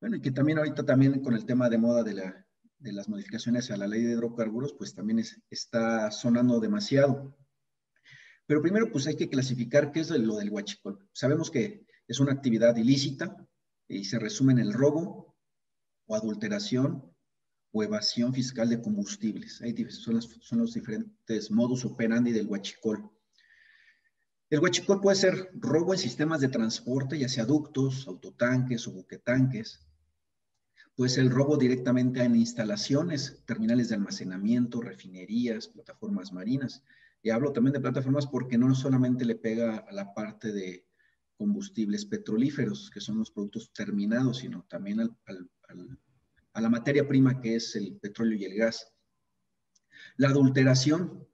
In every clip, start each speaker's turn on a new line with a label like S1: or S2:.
S1: Bueno, y que también ahorita también con el tema de moda de, la, de las modificaciones a la ley de hidrocarburos, pues también está sonando demasiado. Pero primero, pues hay que clasificar qué es lo del huachicol. Sabemos que es una actividad ilícita y se resume en el robo o adulteración o evasión fiscal de combustibles. Ahí son, son los diferentes modus operandi del huachicol. El huachicol puede ser robo en sistemas de transporte, ya sea ductos, autotanques o buquetanques. Puede ser el robo directamente en instalaciones, terminales de almacenamiento, refinerías, plataformas marinas. Y hablo también de plataformas porque no solamente le pega a la parte de combustibles petrolíferos, que son los productos terminados, sino también a la materia prima que es el petróleo y el gas. La adulteración,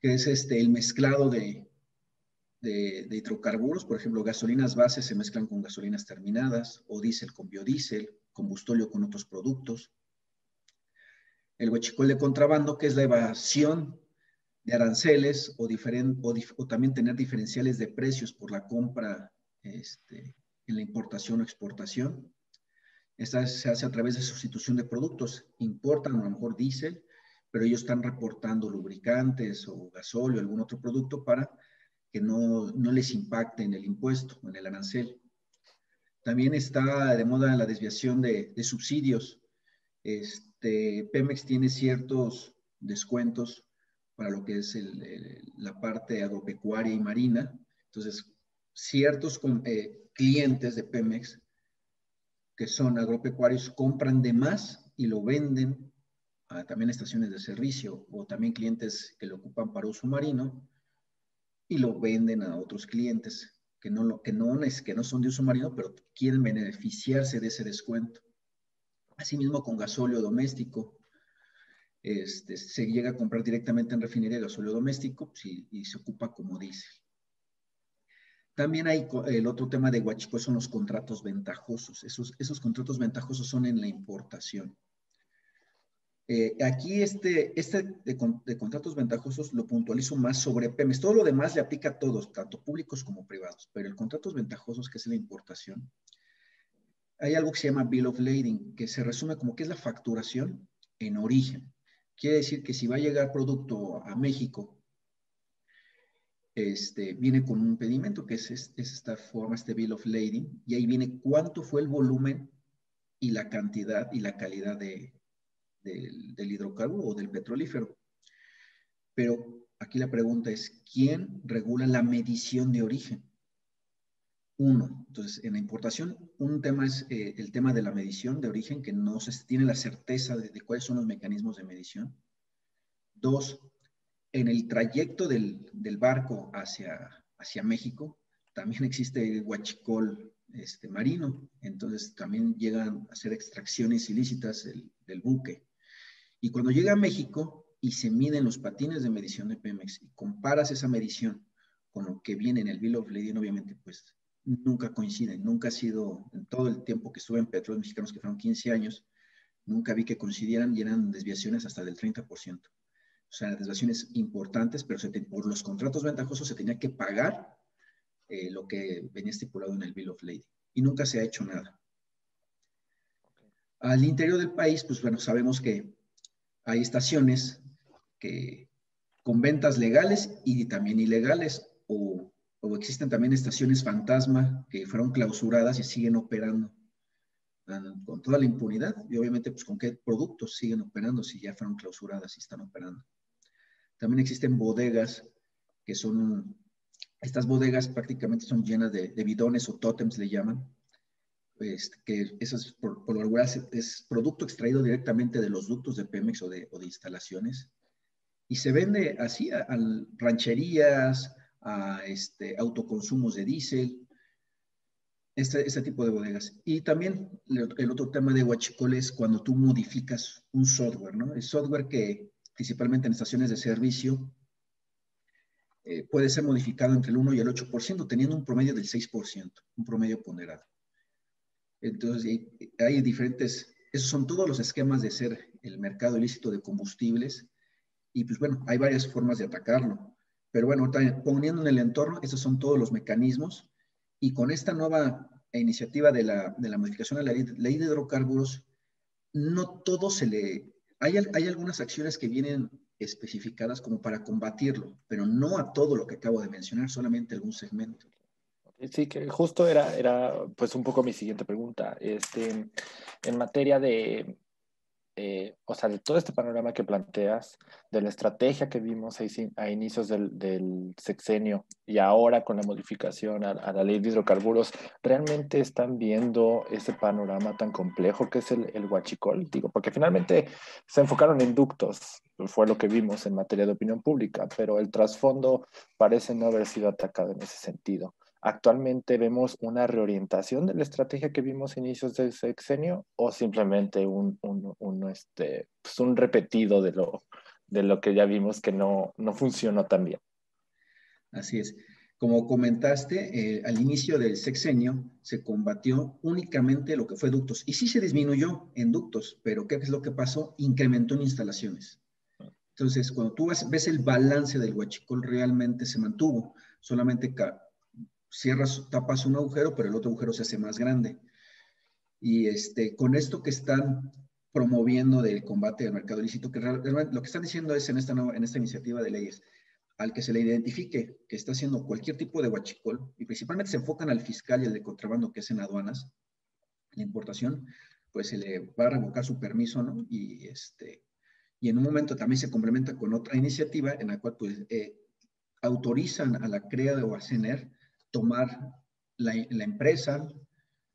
S1: que es este, el mezclado de, de, hidrocarburos, por ejemplo, gasolinas bases se mezclan con gasolinas terminadas, o diésel con biodiesel, combustóleo con otros productos. El huachicol de contrabando, que es la evasión de aranceles o, también tener diferenciales de precios por la compra este, en la importación o exportación. Esta se hace a través de sustitución de productos. Importan a lo mejor diésel, pero ellos están reportando lubricantes o gasóleo algún otro producto para que no, no les impacte en el impuesto o en el arancel. También está de moda la desviación de, subsidios. Este, Pemex tiene ciertos descuentos para lo que es la parte agropecuaria y marina. Entonces, ciertos eh, clientes de Pemex que son agropecuarios compran de más y lo venden a también estaciones de servicio o también clientes que lo ocupan para uso marino y lo venden a otros clientes que no, que no, es, que no son de uso marino, pero quieren beneficiarse de ese descuento. Asimismo con gasóleo doméstico, este, se llega a comprar directamente en refinería gasóleo doméstico pues, y, se ocupa como diésel. También hay el otro tema de Huachico, son los contratos ventajosos. Esos, esos contratos ventajosos son en la importación. Eh, aquí este, este de, de, contratos ventajosos lo puntualizo más sobre PEMES. Todo lo demás le aplica a todos, tanto públicos como privados, pero el contratos ventajosos, que es la importación, hay algo que se llama Bill of Lading, que se resume como que es la facturación en origen. Quiere decir que si va a llegar producto a México, este, viene con un pedimento que es, esta forma, este bill of lading, y ahí viene cuánto fue el volumen y la cantidad y la calidad de, del hidrocarburo o del petrolífero. Pero aquí la pregunta es, ¿quién regula la medición de origen? Uno, entonces en la importación, un tema es eh, el tema de la medición de origen, que no se tiene la certeza de, cuáles son los mecanismos de medición. Dos, en el trayecto del, barco hacia, hacia México, también existe el huachicol este, marino, entonces también llegan a hacer extracciones ilícitas del, buque. Y cuando llega a México y se miden los patines de medición de Pemex y comparas esa medición con lo que viene en el Bill of Lading, obviamente, pues nunca coinciden, nunca ha sido, en todo el tiempo que estuve en Petróleos Mexicanos, que fueron 15 años, nunca vi que coincidieran y eran desviaciones hasta del 30%. O sea, desviaciones importantes, pero por los contratos ventajosos se tenía que pagar eh, lo que venía estipulado en el Bill of Lading. Y nunca se ha hecho nada. Al interior del país, pues bueno, sabemos que hay estaciones que con ventas legales y también ilegales o o existen también estaciones fantasma que fueron clausuradas y siguen operando ah, con toda la impunidad y obviamente pues con qué productos siguen operando si ya fueron clausuradas y están operando. También existen bodegas que son, estas bodegas prácticamente son llenas de, bidones o tótems le llaman, pues, que eso es por, lo regular es, producto extraído directamente de los ductos de Pemex o de, instalaciones y se vende así a rancherías, a este, autoconsumos de diésel, este, este, tipo de bodegas. Y también el, otro tema de Huachicol es cuando tú modificas un software, ¿no? El software que principalmente en estaciones de servicio eh, puede ser modificado entre el 1 y el 8%, teniendo un promedio del 6%, un promedio ponderado. Entonces, hay diferentes, esos son todos los esquemas de ser el mercado ilícito de combustibles. Y pues bueno, hay varias formas de atacarlo. Pero bueno, poniendo en el entorno, esos son todos los mecanismos y con esta nueva iniciativa de la, de la modificación a la ley, ley, de hidrocarburos, no todo se le... Hay, hay algunas acciones que vienen especificadas como para combatirlo, pero no a todo lo que acabo de mencionar, solamente algún segmento.
S2: Sí, que justo era, era pues un poco mi siguiente pregunta. Este, en materia de, eh, o sea, de todo este panorama que planteas, de la estrategia que vimos a, inicios del, sexenio y ahora con la modificación a, la ley de hidrocarburos, ¿realmente están viendo ese panorama tan complejo que es el, el huachicol? Digo, porque finalmente se enfocaron en ductos, fue lo que vimos en materia de opinión pública, pero el trasfondo parece no haber sido atacado en ese sentido. ¿Actualmente vemos una reorientación de la estrategia que vimos a inicios del sexenio o simplemente un, un, este, pues un repetido de lo, de lo que ya vimos que no, no funcionó tan bien?
S1: Así es. Como comentaste, eh, al inicio del sexenio se combatió únicamente lo que fue ductos y sí se disminuyó en ductos, pero ¿qué es lo que pasó? Incrementó en instalaciones. Entonces, cuando tú ves, el balance del huachicol, realmente se mantuvo. Solamente cierras, tapas un agujero, pero el otro agujero se hace más grande. Y este, con esto que están promoviendo del combate del mercado ilícito, que realmente lo que están diciendo es en esta, en esta iniciativa de leyes, al que se le identifique que está haciendo cualquier tipo de huachicol, y principalmente se enfocan al fiscal y al de contrabando, que es en aduanas, la importación, pues se le va a revocar su permiso, ¿no? Y, este, y en un momento también se complementa con otra iniciativa en la cual pues eh, autorizan a la CREA o a CENER tomar la, empresa,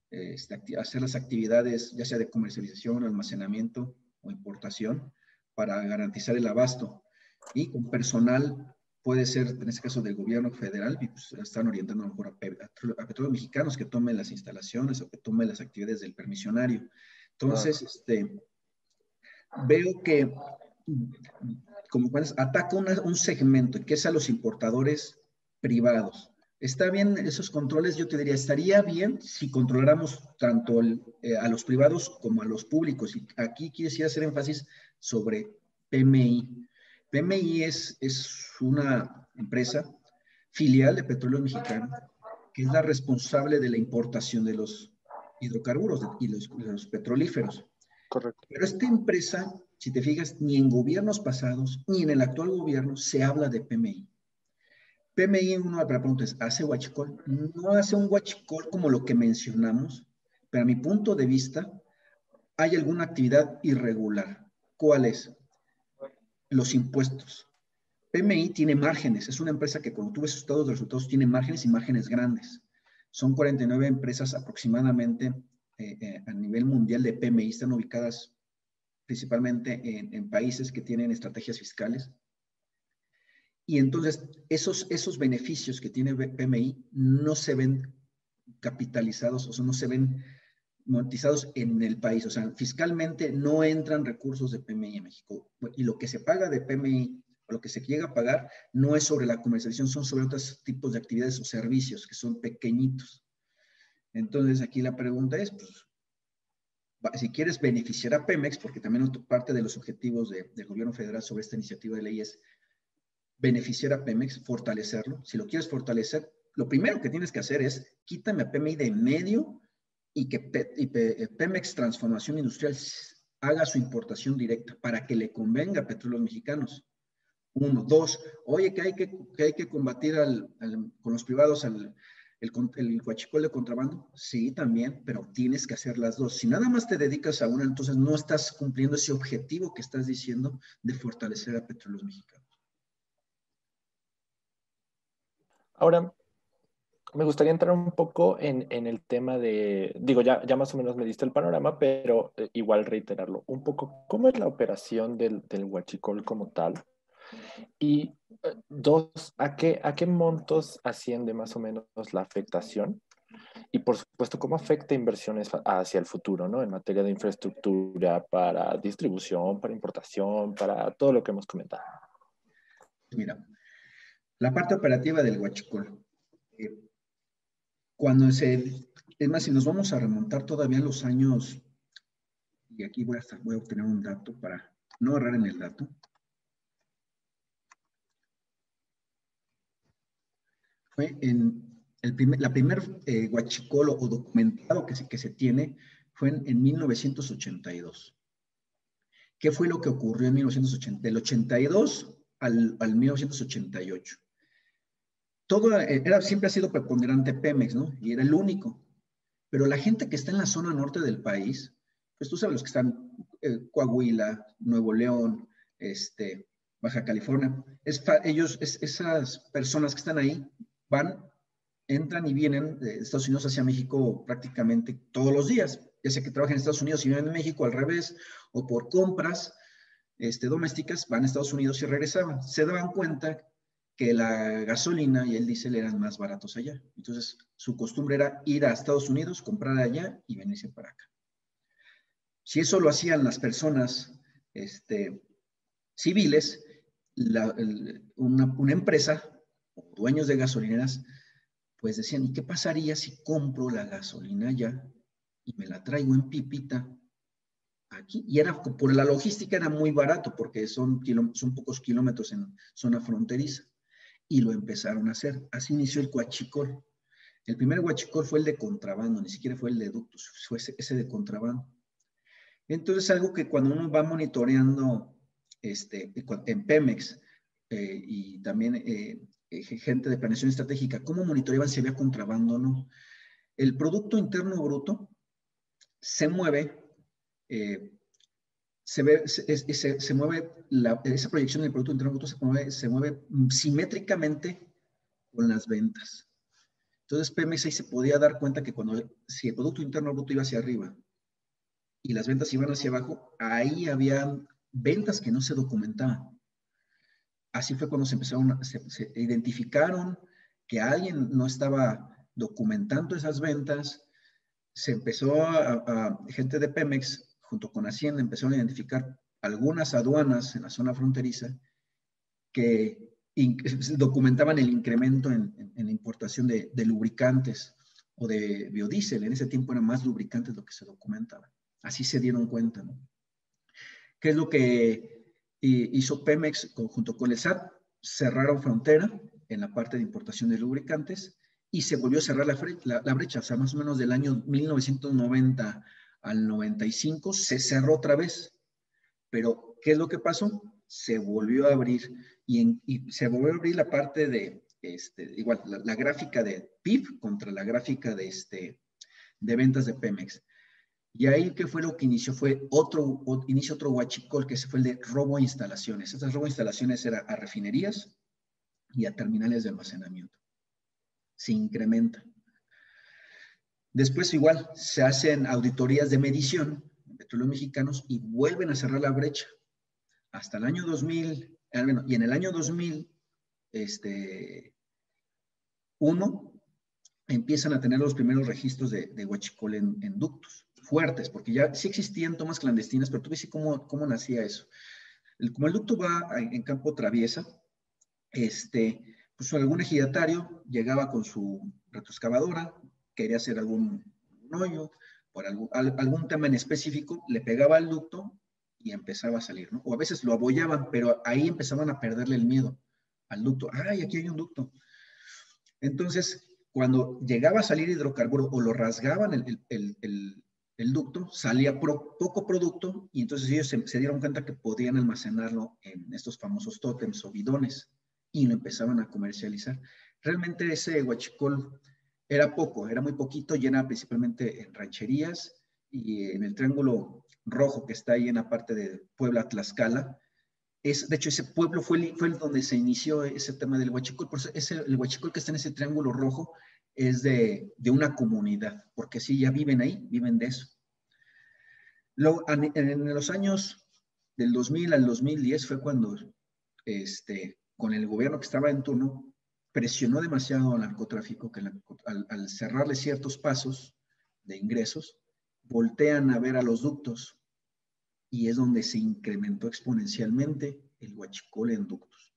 S1: este, hacer las actividades ya sea de comercialización, almacenamiento o importación para garantizar el abasto. Y con personal puede ser, en este caso, del gobierno federal, y pues están orientando a, mejor a, petróleos mexicanos que tomen las instalaciones o que tomen las actividades del permisionario. Entonces, este, veo que como ataca un segmento que es a los importadores privados. Está bien esos controles, yo te diría, estaría bien si controláramos tanto eh, a los privados como a los públicos. Y aquí quisiera hacer énfasis sobre PMI. PMI es, es una empresa filial de Petróleo Mexicano que es la responsable de la importación de los hidrocarburos y los, los petrolíferos.
S2: Correcto.
S1: Pero esta empresa, si te fijas, ni en gobiernos pasados, ni en el actual gobierno se habla de PMI. PMI, uno de pregunta es, ¿hace huachicol? No hace un huachicol como lo que mencionamos, pero a mi punto de vista, hay alguna actividad irregular. ¿Cuál es? Los impuestos. PMI tiene márgenes, es una empresa que cuando tú ves sus estados de resultados tiene márgenes y márgenes grandes. Son 49 empresas aproximadamente eh, eh, a nivel mundial de PMI, están ubicadas principalmente en países que tienen estrategias fiscales y entonces esos, esos beneficios que tiene PMI no se ven capitalizados, o sea, no se ven monetizados en el país. O sea, fiscalmente no entran recursos de PMI en México. Y lo que se paga de PMI, o lo que se llega a pagar, no es sobre la comercialización, son sobre otros tipos de actividades o servicios que son pequeñitos. Entonces, aquí la pregunta es, pues, si quieres beneficiar a Pemex, porque también parte de los objetivos del gobierno federal sobre esta iniciativa de ley es beneficiar a Pemex, fortalecerlo. Si lo quieres fortalecer, lo primero que tienes que hacer es quítame a PMI de medio y que Pemex Transformación Industrial haga su importación directa para que le convenga a petróleos mexicanos. Uno. Dos, oye, que hay que, que, hay que combatir con los privados al, el, el de contrabando. Sí, también, pero tienes que hacer las dos. Si nada más te dedicas a una, entonces no estás cumpliendo ese objetivo que estás diciendo de fortalecer a petróleos mexicanos.
S2: Ahora, me gustaría entrar un poco en, el tema de, digo, ya, ya más o menos me diste el panorama, pero eh, igual reiterarlo, un poco, ¿cómo es la operación del, del huachicol como tal? Y eh, dos, ¿a qué, ¿a qué montos asciende más o menos la afectación? Y por supuesto, ¿cómo afecta inversiones hacia el futuro, ¿no? En materia de infraestructura, para distribución, para importación, para todo lo que hemos comentado.
S1: Mira, la parte operativa del huachicol. Eh, cuando se, es más, si nos vamos a remontar todavía a los años, y aquí voy a, voy a obtener un dato para no errar en el dato. Fue en la primer eh, o documentado que se, que se tiene fue en, 1982. ¿Qué fue lo que ocurrió en 1980? Del 82 al, al 1988. Todo era, siempre ha sido preponderante Pemex, ¿no? Y era el único. Pero la gente que está en la zona norte del país, pues tú sabes los que están eh, Coahuila, Nuevo León, este, Baja California, es, ellos, esas personas que están ahí van, entran y vienen de Estados Unidos hacia México prácticamente todos los días, ya sea que trabajan en Estados Unidos y viven en México al revés, o por compras este, domésticas, van a Estados Unidos y regresaban. Se daban cuenta que la gasolina y el diésel eran más baratos allá. Entonces, su costumbre era ir a Estados Unidos, comprar allá y venirse para acá. Si eso lo hacían las personas este, civiles, una, empresa dueños de gasolineras, pues decían, ¿y qué pasaría si compro la gasolina allá y me la traigo en pipita aquí? Y era, por la logística era muy barato porque son, son pocos kilómetros en zona fronteriza. Y lo empezaron a hacer. Así inició el cuachicol. El primer huachicol fue el de contrabando, ni siquiera fue el de ductos, fue ese de contrabando. Entonces, algo que cuando uno va monitoreando este, en Pemex eh, y también eh, eh, gente de planeación estratégica, cómo monitoreaban si había contrabando o no. El Producto Interno Bruto se mueve, se, ve, se, mueve esa proyección del Producto Interno Bruto se mueve, se mueve simétricamente con las ventas. Entonces, Pemex ahí se podía dar cuenta que cuando, si el Producto Interno Bruto iba hacia arriba y las ventas iban hacia abajo, ahí había ventas que no se documentaban. Así fue cuando se empezaron, se, identificaron que alguien no estaba documentando esas ventas, se empezó a, gente de Pemex junto con Hacienda empezaron a identificar algunas aduanas en la zona fronteriza que documentaban el incremento en, la importación de, lubricantes o de biodiesel. En ese tiempo eran más lubricantes lo que se documentaba. Así se dieron cuenta, ¿no? ¿Qué es lo que hizo Pemex junto con el SAT? Cerraron frontera en la parte de importación de lubricantes y se volvió a cerrar la, la, brecha, o sea, más o menos del año 1990 al 95 se cerró otra vez. Pero, ¿qué es lo que pasó? Se volvió a abrir y, se volvió a abrir la parte de, este, igual, la, gráfica de PIB contra la gráfica de, este, de ventas de Pemex. Y ahí, ¿qué fue lo que inició? Fue otro, inició otro huachicol, que se fue el de robo a instalaciones. Estas robo a instalaciones eran a refinerías y a terminales de almacenamiento. Se incrementa. Después, igual, se hacen auditorías de medición en petróleos mexicanos y vuelven a cerrar la brecha. Hasta el año 2000, y en el año 2000, este, empiezan a tener los primeros registros de, de huachicol en, en ductos fuertes, porque ya sí existían tomas clandestinas, pero tú ves cómo, cómo nacía eso. El, como el ducto va en campo traviesa, este, pues algún ejidatario llegaba con su retroexcavadora, quería hacer algún hoyo, por algún, algún tema en específico, le pegaba al ducto y empezaba a salir, ¿no? O a veces lo abollaban, pero ahí empezaban a perderle el miedo al ducto. ¡Ay, aquí hay un ducto! Entonces, cuando llegaba a salir hidrocarburo o lo rasgaban el, el, el, el ducto, salía poco producto y entonces ellos se, dieron cuenta que podían almacenarlo en estos famosos tótems o bidones y lo empezaban a comercializar. Realmente ese huachicol era poco, era muy poquito, llena principalmente en rancherías y en el triángulo rojo que está ahí en la parte de Puebla, Tlaxcala. Es, de hecho, ese pueblo fue, fue donde se inició ese tema del huachicol. Por eso ese, el huachicol que está en ese triángulo rojo es de, de, una comunidad, porque sí, ya viven ahí, viven de eso. Luego, en los años del 2000 al 2010 fue cuando, este, con el gobierno que estaba en turno, presionó demasiado al narcotráfico, que al, cerrarle ciertos pasos de ingresos, voltean a ver a los ductos y es donde se incrementó exponencialmente el huachicol en ductos.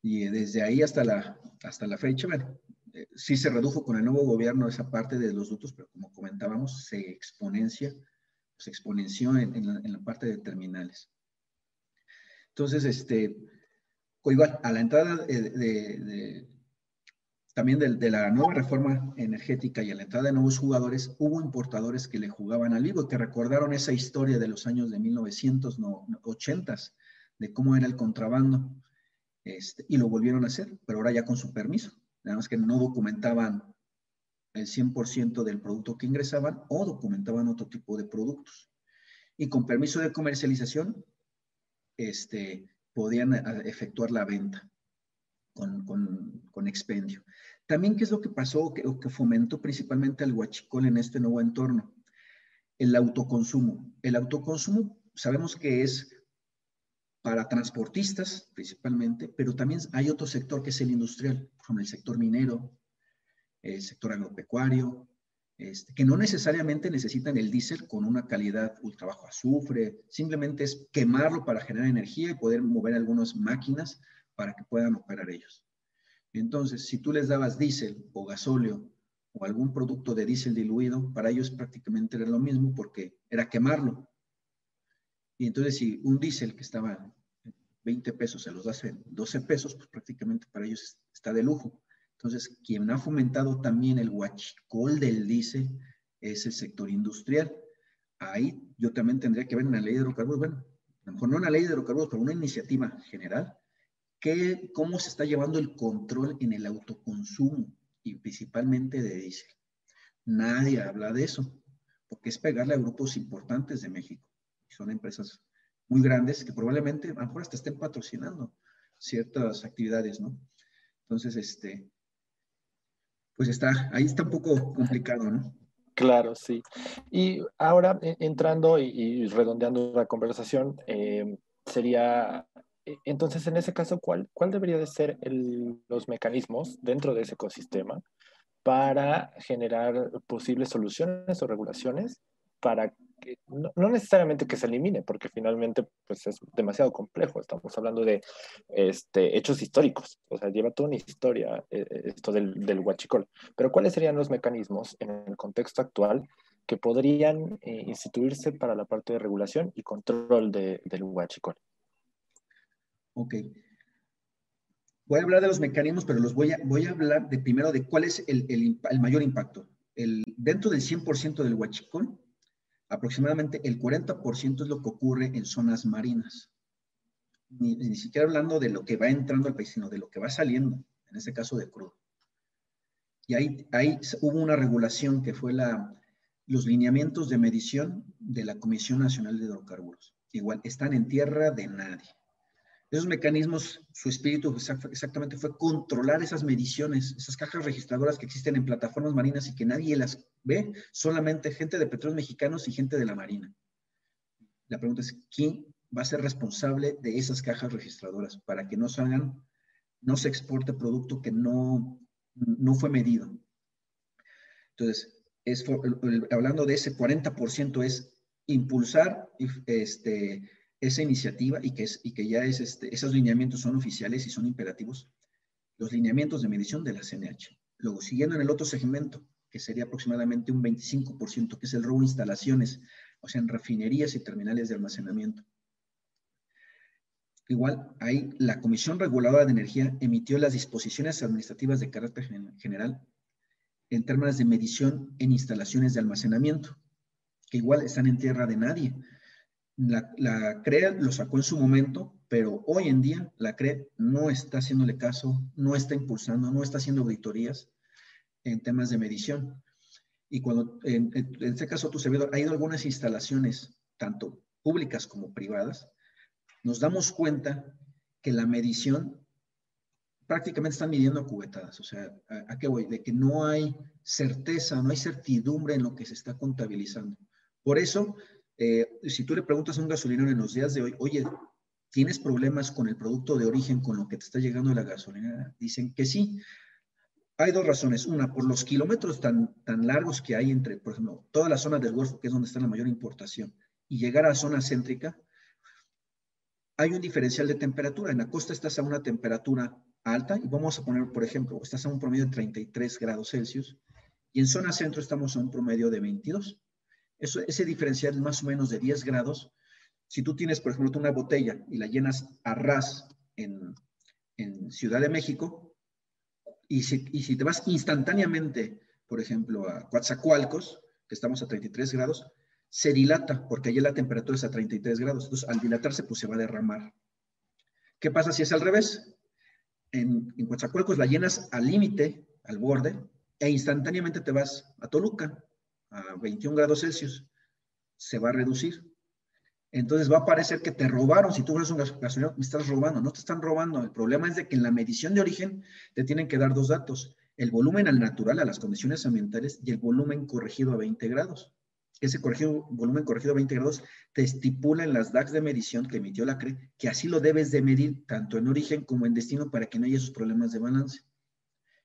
S1: Y desde ahí hasta la, hasta la fecha, bueno, eh, sí se redujo con el nuevo gobierno esa parte de los ductos, pero como comentábamos, se exponencia, se exponenció en, la, parte de terminales. Entonces, este, igual, a la entrada de, también de, la nueva reforma energética y a la entrada de nuevos jugadores, hubo importadores que le jugaban al vivo, que recordaron esa historia de los años de 1980, de cómo era el contrabando, este, y lo volvieron a hacer, pero ahora ya con su permiso. Nada más que no documentaban el 100% del producto que ingresaban o documentaban otro tipo de productos. Y con permiso de comercialización, este, podían eh, efectuar la venta con, con, expendio. También, ¿qué es lo que pasó que, que fomentó principalmente al huachicol en este nuevo entorno? El autoconsumo. El autoconsumo sabemos que es para transportistas principalmente, pero también hay otro sector que es el industrial, como el sector minero, el sector agropecuario, este, que no necesariamente necesitan el diésel con una calidad ultra bajo azufre, simplemente es quemarlo para generar energía y poder mover algunas máquinas para que puedan operar ellos. Entonces, si tú les dabas diésel o gasóleo o algún producto de diésel diluido, para ellos prácticamente era lo mismo porque era quemarlo. Y entonces, si un diésel que estaba 20 pesos se los das en 12 pesos, pues prácticamente para ellos está de lujo. Entonces, quien ha fomentado también el huachicol del diésel es el sector industrial. Ahí yo también tendría que ver en la ley de hidrocarburos, bueno, a lo mejor no en la ley de hidrocarburos, pero una iniciativa general, que, cómo se está llevando el control en el autoconsumo y principalmente de diésel. Nadie habla de eso, porque es pegarle a grupos importantes de México. Son empresas muy grandes que probablemente a lo mejor hasta estén patrocinando ciertas actividades, ¿no? Entonces, este, pues está, ahí está un poco complicado, ¿no?
S2: Claro, sí. Y ahora e, entrando y, redondeando la conversación, eh, sería, e, entonces en ese caso, ¿cuál, cuál debería de ser los mecanismos dentro de ese ecosistema para generar posibles soluciones o regulaciones para no, necesariamente que se elimine, porque finalmente pues, es demasiado complejo. Estamos hablando de este, hechos históricos, o sea, lleva toda una historia eh, eh, esto del, del huachicol. Pero ¿cuáles serían los mecanismos en el contexto actual que podrían eh, instituirse para la parte de regulación y control de, del huachicol?
S1: Ok. Voy a hablar de los mecanismos, pero los voy a, voy a hablar de primero de cuál es el, el, el mayor impacto. El, dentro del 100% del huachicol, aproximadamente el 40% es lo que ocurre en zonas marinas. Ni, siquiera hablando de lo que va entrando al país, sino de lo que va saliendo, en este caso de crudo. Y ahí, ahí hubo una regulación que fue la, los lineamientos de medición de la Comisión Nacional de Hidrocarburos. Igual, están en tierra de nadie. Esos mecanismos, su espíritu exactamente fue controlar esas mediciones, esas cajas registradoras que existen en plataformas marinas y que nadie las ve, solamente gente de petróleos mexicanos y gente de la Marina. La pregunta es, ¿quién va a ser responsable de esas cajas registradoras para que no salgan, no se exporte producto que no, no fue medido? Entonces, es, hablando de ese 40% es impulsar este, esa iniciativa y que, es, y que ya es este, esos lineamientos son oficiales y son imperativos, los lineamientos de medición de la CNH. Luego, siguiendo en el otro segmento, que sería aproximadamente un 25%, que es el robo de instalaciones, o sea, en refinerías y terminales de almacenamiento. Igual, ahí la Comisión Reguladora de Energía emitió las disposiciones administrativas de carácter general en términos de medición en instalaciones de almacenamiento, que igual están en tierra de nadie. La, la CREA lo sacó en su momento, pero hoy en día la CREA no está haciéndole caso, no está impulsando, no está haciendo auditorías en temas de medición. Y cuando, en, este caso, tu servidor, ha ido a algunas instalaciones, tanto públicas como privadas, nos damos cuenta que la medición prácticamente están midiendo cubetadas. O sea, ¿a, ¿a, qué voy? De que no hay certeza, no hay certidumbre en lo que se está contabilizando. Por eso, eh, si tú le preguntas a un gasolinero en los días de hoy, oye, ¿tienes problemas con el producto de origen, con lo que te está llegando de la gasolinera? Dicen que sí. Hay dos razones. Una, por los kilómetros tan, tan largos que hay entre, por ejemplo, toda la zona del Golfo, que es donde está la mayor importación, y llegar a zona céntrica, hay un diferencial de temperatura. En la costa estás a una temperatura alta, y vamos a poner, por ejemplo, estás a un promedio de 33 grados Celsius, y en zona centro estamos a un promedio de 22 ese diferencial más o menos de 10 grados. Si tú tienes, por ejemplo, una botella y la llenas a ras en, Ciudad de México Y si, y si te vas instantáneamente, por ejemplo, a Coatzacoalcos, que estamos a 33 grados, se dilata, porque allí la temperatura es a 33 grados. Entonces, al dilatarse, pues se va a derramar. ¿Qué pasa si es al revés? En, en Coatzacoalcos la llenas al límite, al borde, e instantáneamente te vas a Toluca, a 21 grados Celsius. Se va a reducir. Entonces va a parecer que te robaron. Si tú eres un gasolinero, me estás robando. No te están robando. El problema es de que en la medición de origen te tienen que dar dos datos. El volumen al natural, a las condiciones ambientales, y el volumen corregido a 20 grados ese corregido, volumen corregido a 20 grados te estipula en las DAX de medición que emitió la CRE que así lo debes de medir tanto en origen como en destino para que no haya esos problemas de balance.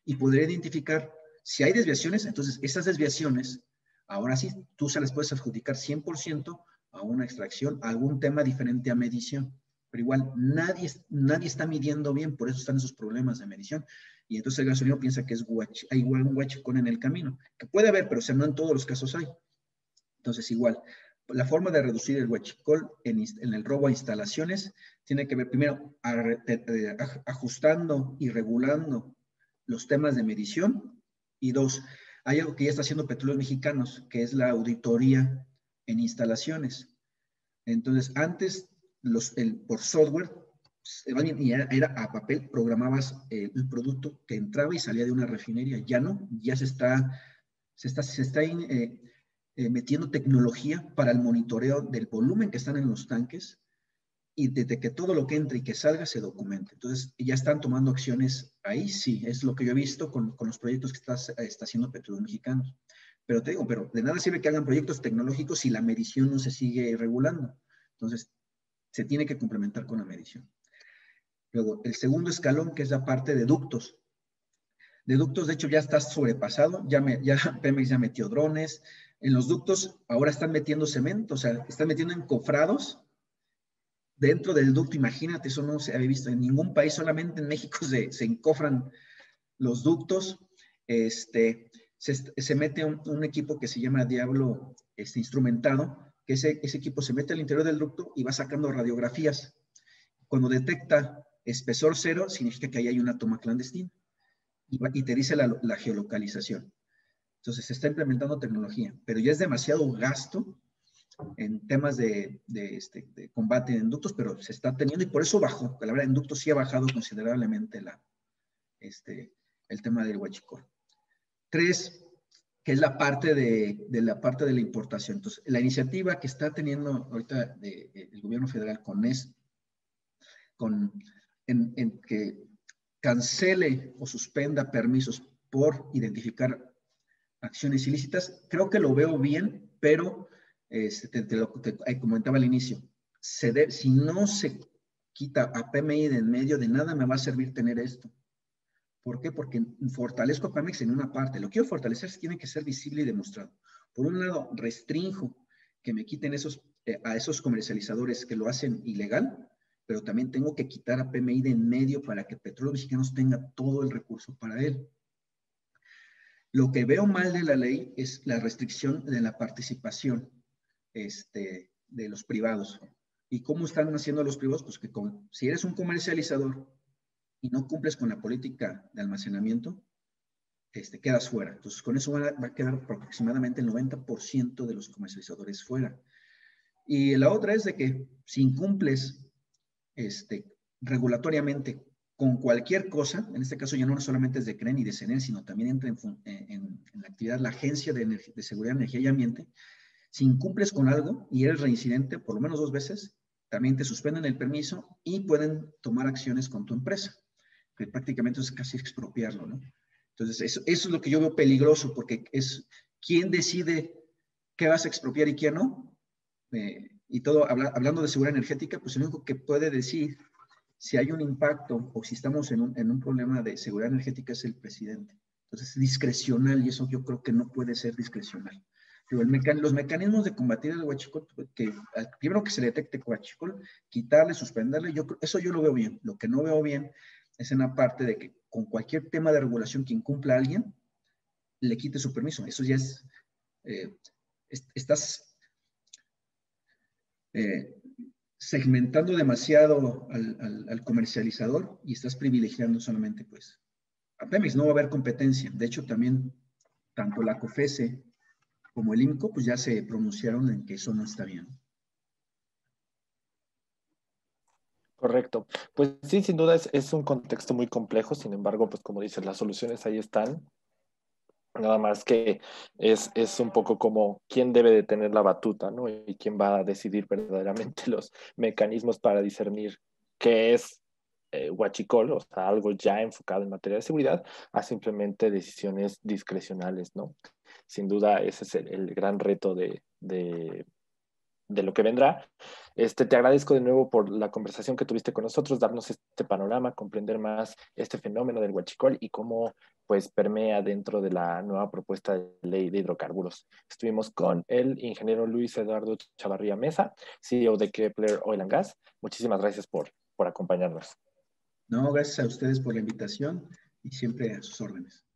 S1: Y podré identificar si hay desviaciones, entonces esas desviaciones, ahora sí, tú se las puedes adjudicar 100% a una extracción, a algún tema diferente a medición. Pero igual, nadie, nadie está midiendo bien, por eso están esos problemas de medición. Y entonces el gasolino piensa que es hay igual un huachicón en el camino, que puede haber, pero o sea, no en todos los casos hay. Entonces, igual, la forma de reducir el huachicol en, el robo a instalaciones tiene que ver primero ajustando y regulando los temas de medición y dos, hay algo que ya está haciendo Petróleos Mexicanos, que es la auditoría en instalaciones. Entonces, antes, los, por software, era a papel, programabas el, producto que entraba y salía de una refinería. Ya no, ya se está, se está, se está eh, eh, metiendo tecnología para el monitoreo del volumen que están en los tanques y desde que todo lo que entre y que salga se documente. Entonces, ya están tomando acciones ahí, sí, es lo que yo he visto con, con los proyectos que está, está haciendo Petróleos Mexicanos. Pero te digo, pero de nada sirve que hagan proyectos tecnológicos si la medición no se sigue regulando. Entonces, se tiene que complementar con la medición. Luego, el segundo escalón, que es la parte de ductos. De ductos, de hecho, ya está sobrepasado, ya, me, ya Pemex ya metió drones, en los ductos ahora están metiendo cemento, o sea, están metiendo encofrados dentro del ducto. Imagínate, eso no se había visto en ningún país, solamente en México se, encofran los ductos. Este, se, mete un, equipo que se llama Diablo este, instrumentado, que ese, ese equipo se mete al interior del ducto y va sacando radiografías. Cuando detecta espesor cero, significa que ahí hay una toma clandestina y, y te dice la geolocalización. Entonces se está implementando tecnología, pero ya es demasiado gasto en temas de, este, combate en ductos, pero se está teniendo y por eso bajó. La verdad, en ductos sí ha bajado considerablemente la, este, el tema del huachicol. Tres, que es la parte de, la parte de la importación. Entonces, la iniciativa que está teniendo ahorita el gobierno federal con es con en que cancele o suspenda permisos por identificar acciones ilícitas, creo que lo veo bien, pero este, te, lo comentaba al inicio, se si no se quita a PMI de en medio, de nada me va a servir tener esto. ¿Por qué? Porque fortalezco a Pemex en una parte. Lo quiero fortalecer, tiene que ser visible y demostrado. Por un lado, restringo que me quiten esos, eh, a esos comercializadores que lo hacen ilegal, pero también tengo que quitar a PMI de en medio para que Petróleos Mexicanos tenga todo el recurso para él. Lo que veo mal de la ley es la restricción de la participación este, de los privados. ¿Y cómo están haciendo los privados? Pues que si eres un comercializador y no cumples con la política de almacenamiento, este, quedas fuera. Entonces, con eso va a, quedar aproximadamente el 90% de los comercializadores fuera. Y la otra es de que si incumples este, regulatoriamente con cualquier cosa, en este caso ya no solamente es de CREN y de CENER, sino también entra en, la actividad la Agencia de, de, Seguridad, Energía y Ambiente, si incumples con algo y eres reincidente por lo menos dos veces, también te suspenden el permiso y pueden tomar acciones con tu empresa, que prácticamente es casi expropiarlo, ¿no? Entonces, eso, eso es lo que yo veo peligroso, porque es quién decide qué vas a expropiar y quién no. Eh, y todo, hablando de seguridad energética, pues el único que puede decir si hay un impacto o si estamos en un, en un problema de seguridad energética es el presidente. Entonces, es discrecional y eso yo creo que no puede ser discrecional. Los mecanismos de combatir el huachicol, que primero que se detecte huachicol, quitarle, suspenderle, yo, eso yo lo veo bien. Lo que no veo bien es en la parte de que con cualquier tema de regulación que incumpla a alguien, le quite su permiso. Eso ya es, eh, estás eh, segmentando demasiado al, comercializador y estás privilegiando solamente pues a Pemex, no va a haber competencia. De hecho, también tanto la COFESE como el IMCO, pues ya se pronunciaron en que eso no está bien.
S2: Correcto. Pues sí, sin duda es, un contexto muy complejo, sin embargo, pues como dices, las soluciones ahí están. Nada más que es, es un poco como quién debe de tener la batuta, ¿no? Y quién va a decidir verdaderamente los mecanismos para discernir qué es eh, huachicol, o sea, algo ya enfocado en materia de seguridad, a simplemente decisiones discrecionales, ¿no? Sin duda, ese es el, el gran reto de, de, de lo que vendrá. Este, te agradezco de nuevo por la conversación que tuviste con nosotros, darnos este panorama, comprender más este fenómeno del huachicol y cómo pues permea dentro de la nueva propuesta de ley de hidrocarburos. Estuvimos con el ingeniero Luis Eduardo Chavarría Mesa, CEO de Kepler Oil and Gas. Muchísimas gracias por, por acompañarnos.
S1: No, gracias a ustedes por la invitación y siempre a sus órdenes.